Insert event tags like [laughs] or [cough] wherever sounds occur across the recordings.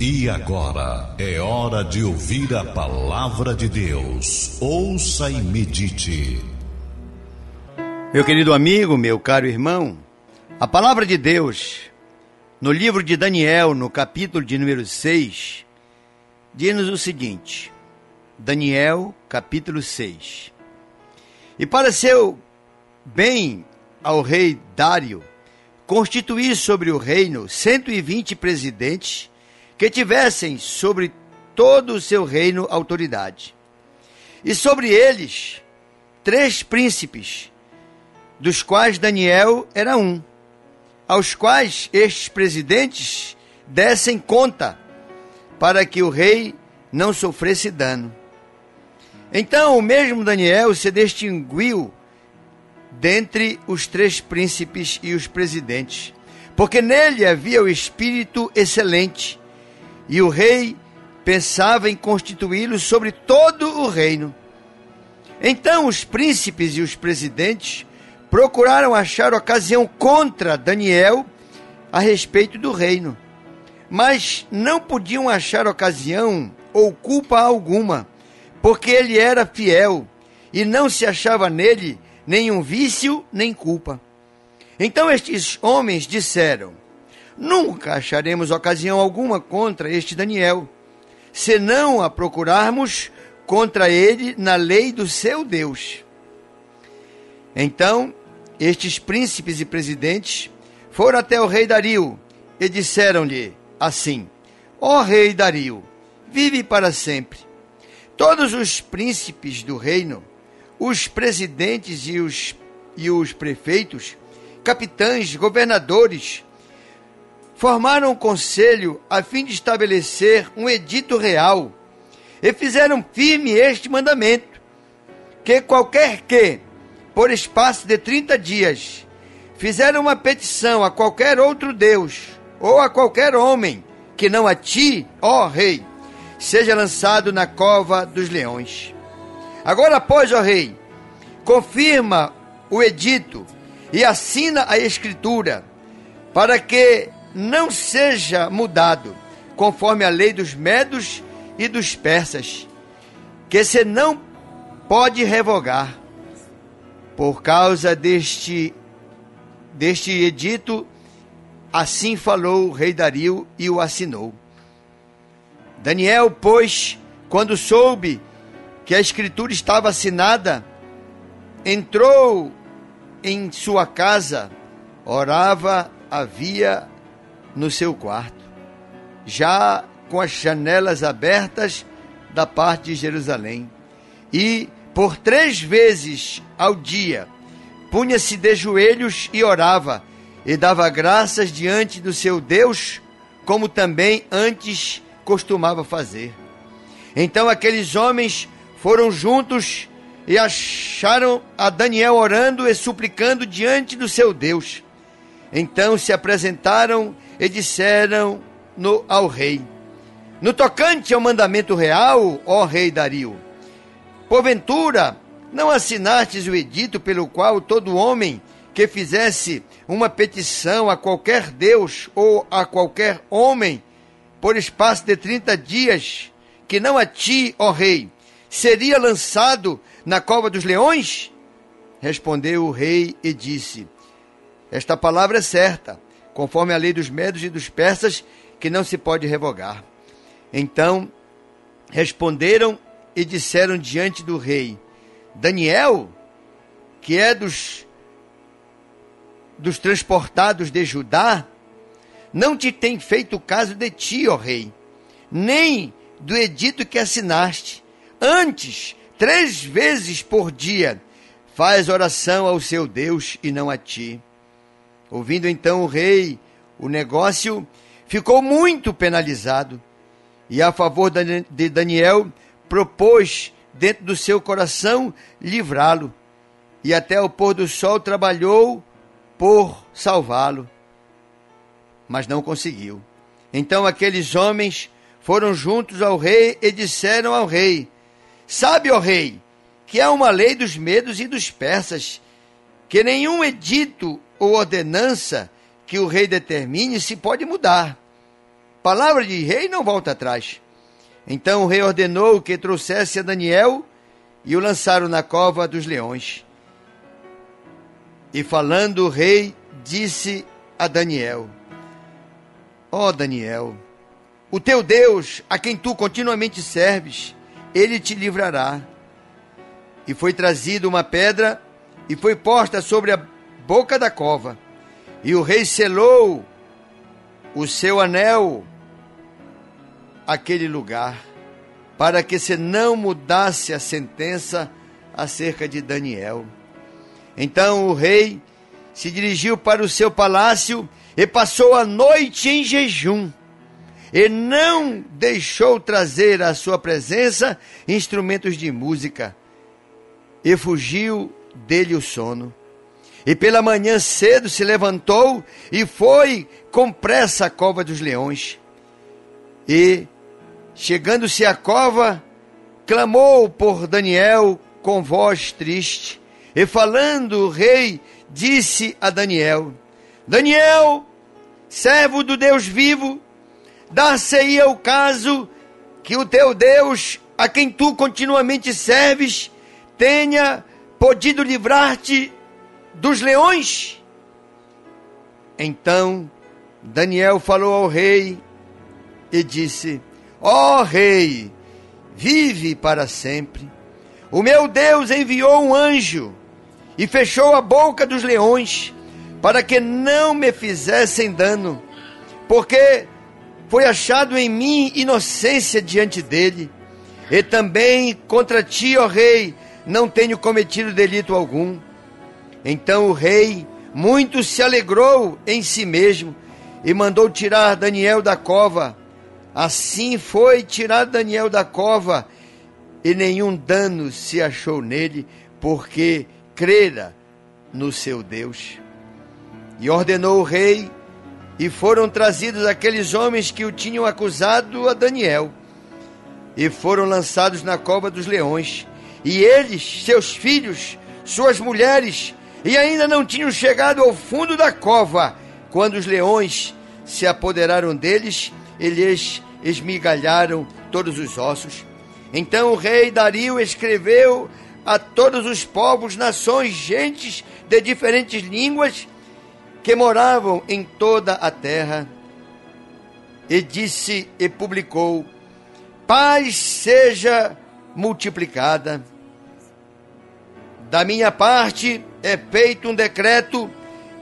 E agora é hora de ouvir a palavra de Deus. Ouça e medite. Meu querido amigo, meu caro irmão, a palavra de Deus, no livro de Daniel, no capítulo de número 6, diz-nos o seguinte: Daniel, capítulo 6. E para seu bem ao rei Dário, constituir sobre o reino 120 presidentes que tivessem sobre todo o seu reino autoridade. E sobre eles, três príncipes, dos quais Daniel era um, aos quais estes presidentes dessem conta, para que o rei não sofresse dano. Então o mesmo Daniel se distinguiu dentre os três príncipes e os presidentes, porque nele havia o espírito excelente, e o rei pensava em constituí-lo sobre todo o reino. Então os príncipes e os presidentes procuraram achar ocasião contra Daniel a respeito do reino, mas não podiam achar ocasião ou culpa alguma, porque ele era fiel e não se achava nele nenhum vício nem culpa. Então estes homens disseram: Nunca acharemos ocasião alguma contra este Daniel, senão a procurarmos contra ele na lei do seu Deus. Então, estes príncipes e presidentes foram até o rei Dario e disseram-lhe assim: Ó rei Dario, vive para sempre. Todos os príncipes do reino os presidentes e os, e os prefeitos, capitães, governadores, formaram um conselho a fim de estabelecer um edito real e fizeram firme este mandamento: que qualquer que, por espaço de 30 dias, fizer uma petição a qualquer outro Deus ou a qualquer homem, que não a ti, ó rei, seja lançado na cova dos leões. Agora, pois, ó rei, confirma o edito e assina a escritura, para que não seja mudado, conforme a lei dos medos e dos persas, que se não pode revogar. Por causa deste deste edito, assim falou o rei Dario e o assinou. Daniel, pois, quando soube que a escritura estava assinada, entrou em sua casa, orava, havia no seu quarto, já com as janelas abertas da parte de Jerusalém. E por três vezes ao dia punha-se de joelhos e orava, e dava graças diante do seu Deus, como também antes costumava fazer. Então aqueles homens foram juntos e acharam a Daniel orando e suplicando diante do seu Deus. Então se apresentaram e disseram no, ao rei: No tocante ao mandamento real, ó rei Dario, porventura não assinastes o edito pelo qual todo homem que fizesse uma petição a qualquer Deus ou a qualquer homem por espaço de trinta dias, que não a ti, ó rei, seria lançado na cova dos leões? Respondeu o rei e disse: Esta palavra é certa, conforme a lei dos medos e dos persas, que não se pode revogar. Então responderam e disseram diante do rei: Daniel, que é dos dos transportados de Judá, não te tem feito caso de ti, ó rei, nem do edito que assinaste, Antes, três vezes por dia, faz oração ao seu Deus e não a ti. Ouvindo então o rei o negócio, ficou muito penalizado e, a favor de Daniel, propôs dentro do seu coração livrá-lo. E até o pôr do sol trabalhou por salvá-lo, mas não conseguiu. Então aqueles homens foram juntos ao rei e disseram ao rei: Sabe, ó rei, que é uma lei dos medos e dos persas, que nenhum edito ou ordenança que o rei determine se pode mudar. palavra de rei não volta atrás. Então o rei ordenou que trouxesse a Daniel e o lançaram na cova dos leões. E falando o rei, disse a Daniel: Ó oh Daniel, o teu Deus, a quem tu continuamente serves, ele te livrará. E foi trazida uma pedra e foi posta sobre a boca da cova. E o rei selou o seu anel aquele lugar, para que se não mudasse a sentença acerca de Daniel. Então o rei se dirigiu para o seu palácio e passou a noite em jejum e não deixou trazer à sua presença instrumentos de música, e fugiu dele o sono. E pela manhã cedo se levantou e foi com pressa à cova dos leões. E, chegando-se à cova, clamou por Daniel com voz triste. E falando o rei, disse a Daniel: Daniel, servo do Deus vivo, dar-se-ia o caso que o teu Deus, a quem tu continuamente serves, tenha podido livrar-te dos leões? Então Daniel falou ao rei e disse: Ó oh, rei, vive para sempre. O meu Deus enviou um anjo e fechou a boca dos leões para que não me fizessem dano, porque foi achado em mim inocência diante dele. E também contra ti, ó rei, não tenho cometido delito algum. Então o rei muito se alegrou em si mesmo e mandou tirar Daniel da cova. Assim foi tirar Daniel da cova, e nenhum dano se achou nele, porque crera no seu Deus. E ordenou o rei e foram trazidos aqueles homens que o tinham acusado a Daniel, e foram lançados na cova dos leões. E eles, seus filhos, suas mulheres, e ainda não tinham chegado ao fundo da cova, quando os leões se apoderaram deles e lhes esmigalharam todos os ossos. Então o rei Dario escreveu a todos os povos, nações, gentes de diferentes línguas, que moravam em toda a terra, e disse e publicou: Paz seja multiplicada. Da minha parte é feito um decreto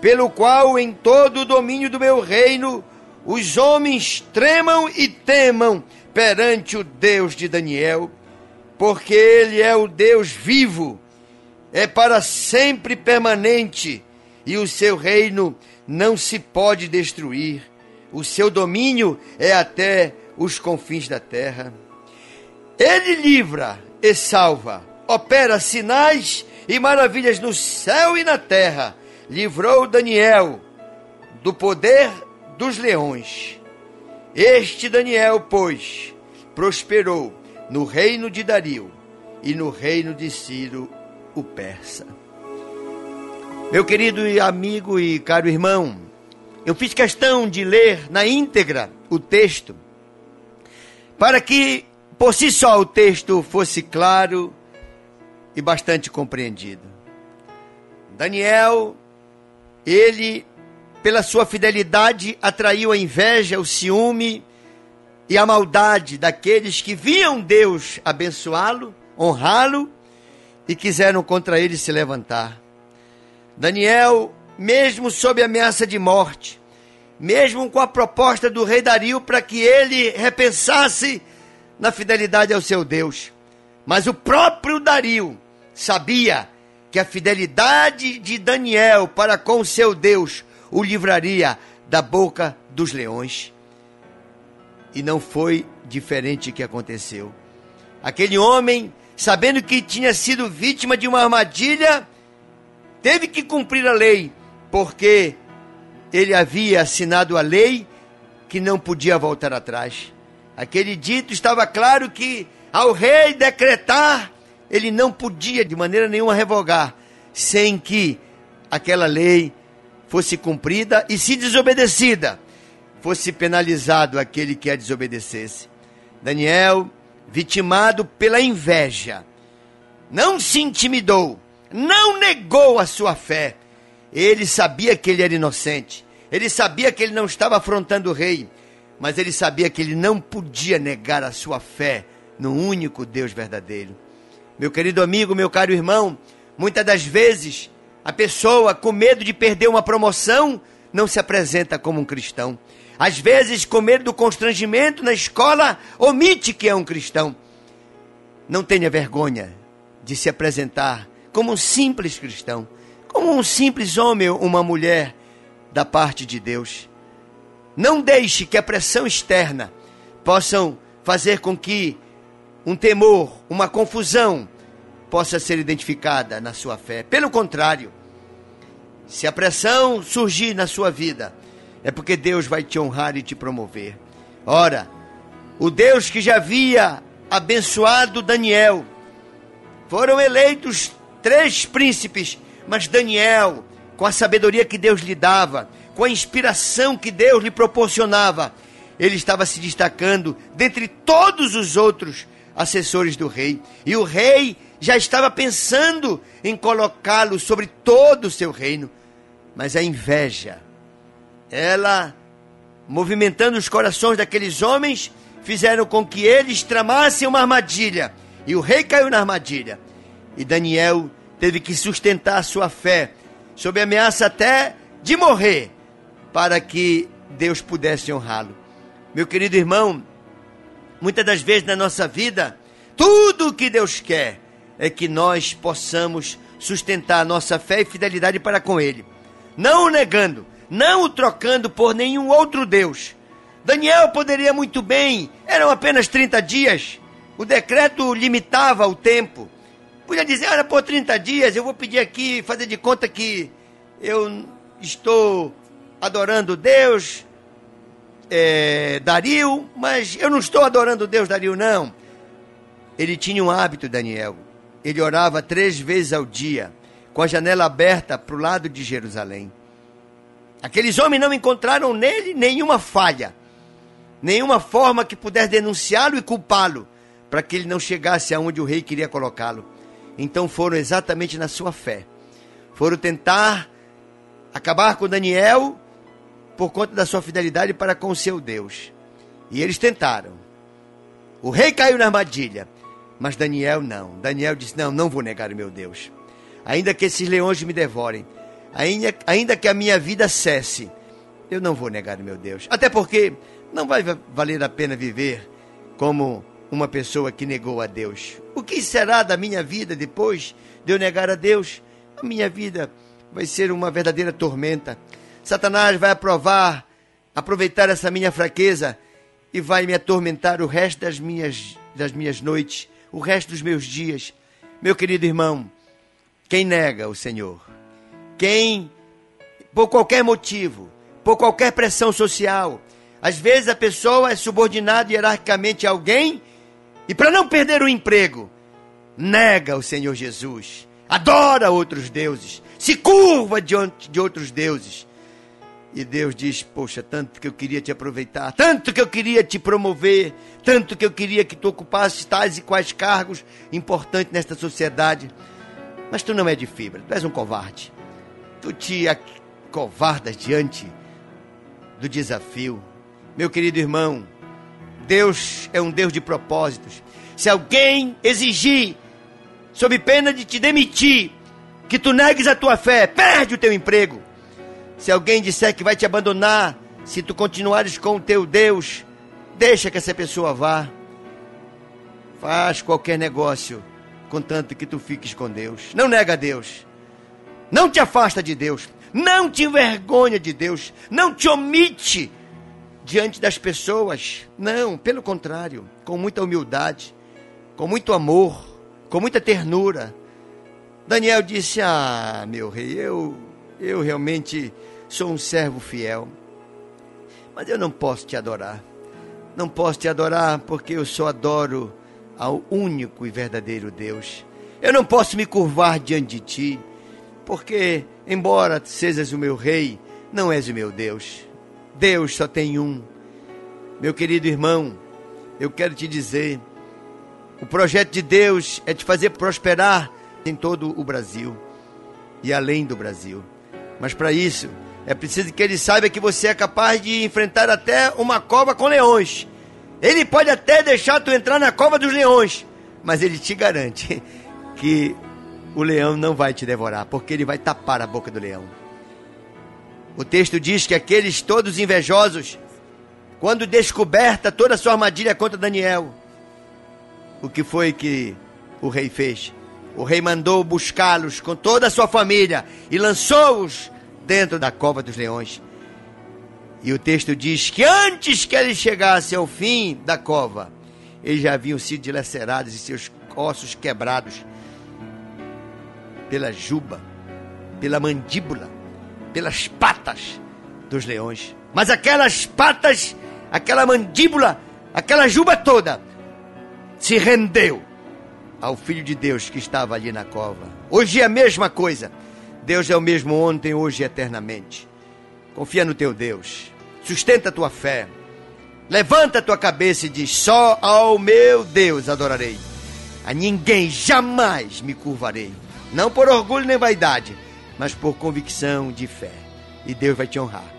pelo qual em todo o domínio do meu reino os homens tremam e temam perante o Deus de Daniel, porque ele é o Deus vivo, é para sempre permanente e o seu reino não se pode destruir. O seu domínio é até os confins da terra. Ele livra e salva, opera sinais e maravilhas no céu e na terra. Livrou Daniel do poder dos leões. Este Daniel, pois, prosperou no reino de Dario e no reino de Ciro, o persa. Meu querido amigo e caro irmão, eu fiz questão de ler na íntegra o texto, para que por si só o texto fosse claro e bastante compreendido. Daniel, ele, pela sua fidelidade, atraiu a inveja, o ciúme e a maldade daqueles que viam Deus abençoá-lo, honrá-lo e quiseram contra ele se levantar. Daniel, mesmo sob ameaça de morte, mesmo com a proposta do rei Dario para que ele repensasse na fidelidade ao seu Deus. Mas o próprio Dario sabia que a fidelidade de Daniel para com seu Deus o livraria da boca dos leões. E não foi diferente que aconteceu. Aquele homem, sabendo que tinha sido vítima de uma armadilha, teve que cumprir a lei, porque ele havia assinado a lei que não podia voltar atrás. Aquele dito estava claro que ao rei decretar, ele não podia de maneira nenhuma revogar, sem que aquela lei fosse cumprida e se desobedecida, fosse penalizado aquele que a desobedecesse. Daniel, vitimado pela inveja, não se intimidou, não negou a sua fé. Ele sabia que ele era inocente, ele sabia que ele não estava afrontando o rei, mas ele sabia que ele não podia negar a sua fé no único Deus verdadeiro. Meu querido amigo, meu caro irmão, muitas das vezes a pessoa, com medo de perder uma promoção, não se apresenta como um cristão. Às vezes, com medo do constrangimento na escola, omite que é um cristão. Não tenha vergonha de se apresentar como um simples cristão, como um simples homem ou uma mulher da parte de Deus. Não deixe que a pressão externa possam fazer com que um temor, uma confusão possa ser identificada na sua fé. Pelo contrário, se a pressão surgir na sua vida, é porque Deus vai te honrar e te promover. Ora, o Deus que já havia abençoado Daniel, foram eleitos três príncipes, mas Daniel, com a sabedoria que Deus lhe dava, com a inspiração que Deus lhe proporcionava, ele estava se destacando dentre todos os outros assessores do rei. E o rei já estava pensando em colocá-lo sobre todo o seu reino. Mas a inveja, ela, movimentando os corações daqueles homens, fizeram com que eles tramassem uma armadilha. E o rei caiu na armadilha. E Daniel teve que sustentar sua fé, sob ameaça até de morrer, para que Deus pudesse honrá-lo. Meu querido irmão, muitas das vezes na nossa vida, tudo o que Deus quer é que nós possamos sustentar a nossa fé e fidelidade para com Ele, não o negando, não o trocando por nenhum outro Deus. Daniel poderia muito bem, eram apenas 30 dias, o decreto limitava o tempo. Podia dizer, olha, por 30 dias eu vou pedir aqui, fazer de conta que eu estou adorando Deus, é, Dario, mas eu não estou adorando Deus Dario, não. Ele tinha um hábito, Daniel. Ele orava três vezes ao dia, com a janela aberta para o lado de Jerusalém. Aqueles homens não encontraram nele nenhuma falha, nenhuma forma que pudesse denunciá-lo e culpá-lo, para que ele não chegasse aonde o rei queria colocá-lo. Então foram exatamente na sua fé. Foram tentar acabar com Daniel por conta da sua fidelidade para com o seu Deus. E eles tentaram. O rei caiu na armadilha, mas Daniel não. Daniel disse: Não, não vou negar o meu Deus. Ainda que esses leões me devorem, ainda, ainda que a minha vida cesse, eu não vou negar o meu Deus. Até porque não vai valer a pena viver como uma pessoa que negou a Deus. O que será da minha vida depois de eu negar a Deus? A minha vida vai ser uma verdadeira tormenta. Satanás vai aprovar, aproveitar essa minha fraqueza e vai me atormentar o resto das minhas, das minhas noites, o resto dos meus dias. Meu querido irmão, quem nega o Senhor, quem, por qualquer motivo, por qualquer pressão social, às vezes a pessoa é subordinada hierarquicamente a alguém e para não perder o emprego, nega o Senhor Jesus, adora outros deuses, se curva diante de outros deuses. E Deus diz: Poxa, tanto que eu queria te aproveitar, tanto que eu queria te promover, tanto que eu queria que tu ocupasses tais e quais cargos importantes nesta sociedade. Mas tu não é de fibra, tu és um covarde. Tu te covardas diante do desafio. Meu querido irmão, Deus é um Deus de propósitos. Se alguém exigir, sob pena de te demitir, que tu negues a tua fé, perde o teu emprego. Se alguém disser que vai te abandonar, se tu continuares com o teu Deus, deixa que essa pessoa vá. Faz qualquer negócio, contanto que tu fiques com Deus. Não nega a Deus. Não te afasta de Deus. Não te envergonha de Deus. Não te omite diante das pessoas. Não, pelo contrário, com muita humildade, com muito amor, com muita ternura. Daniel disse: Ah, meu rei, eu, eu realmente sou um servo fiel, mas eu não posso te adorar. Não posso te adorar porque eu só adoro ao único e verdadeiro Deus. Eu não posso me curvar diante de ti, porque, embora sejas o meu rei, não és o meu Deus. Deus só tem um. Meu querido irmão, eu quero te dizer: o projeto de Deus é te fazer prosperar em todo o Brasil e além do Brasil. Mas para isso, é preciso que ele saiba que você é capaz de enfrentar até uma cova com leões. Ele pode até deixar tu entrar na cova dos leões, mas ele te garante [laughs] que o leão não vai te devorar, porque ele vai tapar a boca do leão. O texto diz que aqueles todos invejosos, quando descoberta toda a sua armadilha contra Daniel, o que foi que o rei fez? O rei mandou buscá-los com toda a sua família e lançou-os dentro da cova dos leões. E o texto diz que antes que eles chegassem ao fim da cova, eles já haviam sido dilacerados e seus ossos quebrados pela juba, pela mandíbula, pelas patas dos leões. Mas aquelas patas, aquela mandíbula, aquela juba toda se rendeu ao Filho de Deus que estava ali na cova. Hoje é a mesma coisa. Deus é o mesmo ontem, hoje e eternamente. Confia no teu Deus. Sustenta a tua fé. Levanta a tua cabeça e diz: Só ao meu Deus adorarei. A ninguém jamais me curvarei. Não por orgulho nem vaidade, mas por convicção de fé. E Deus vai te honrar.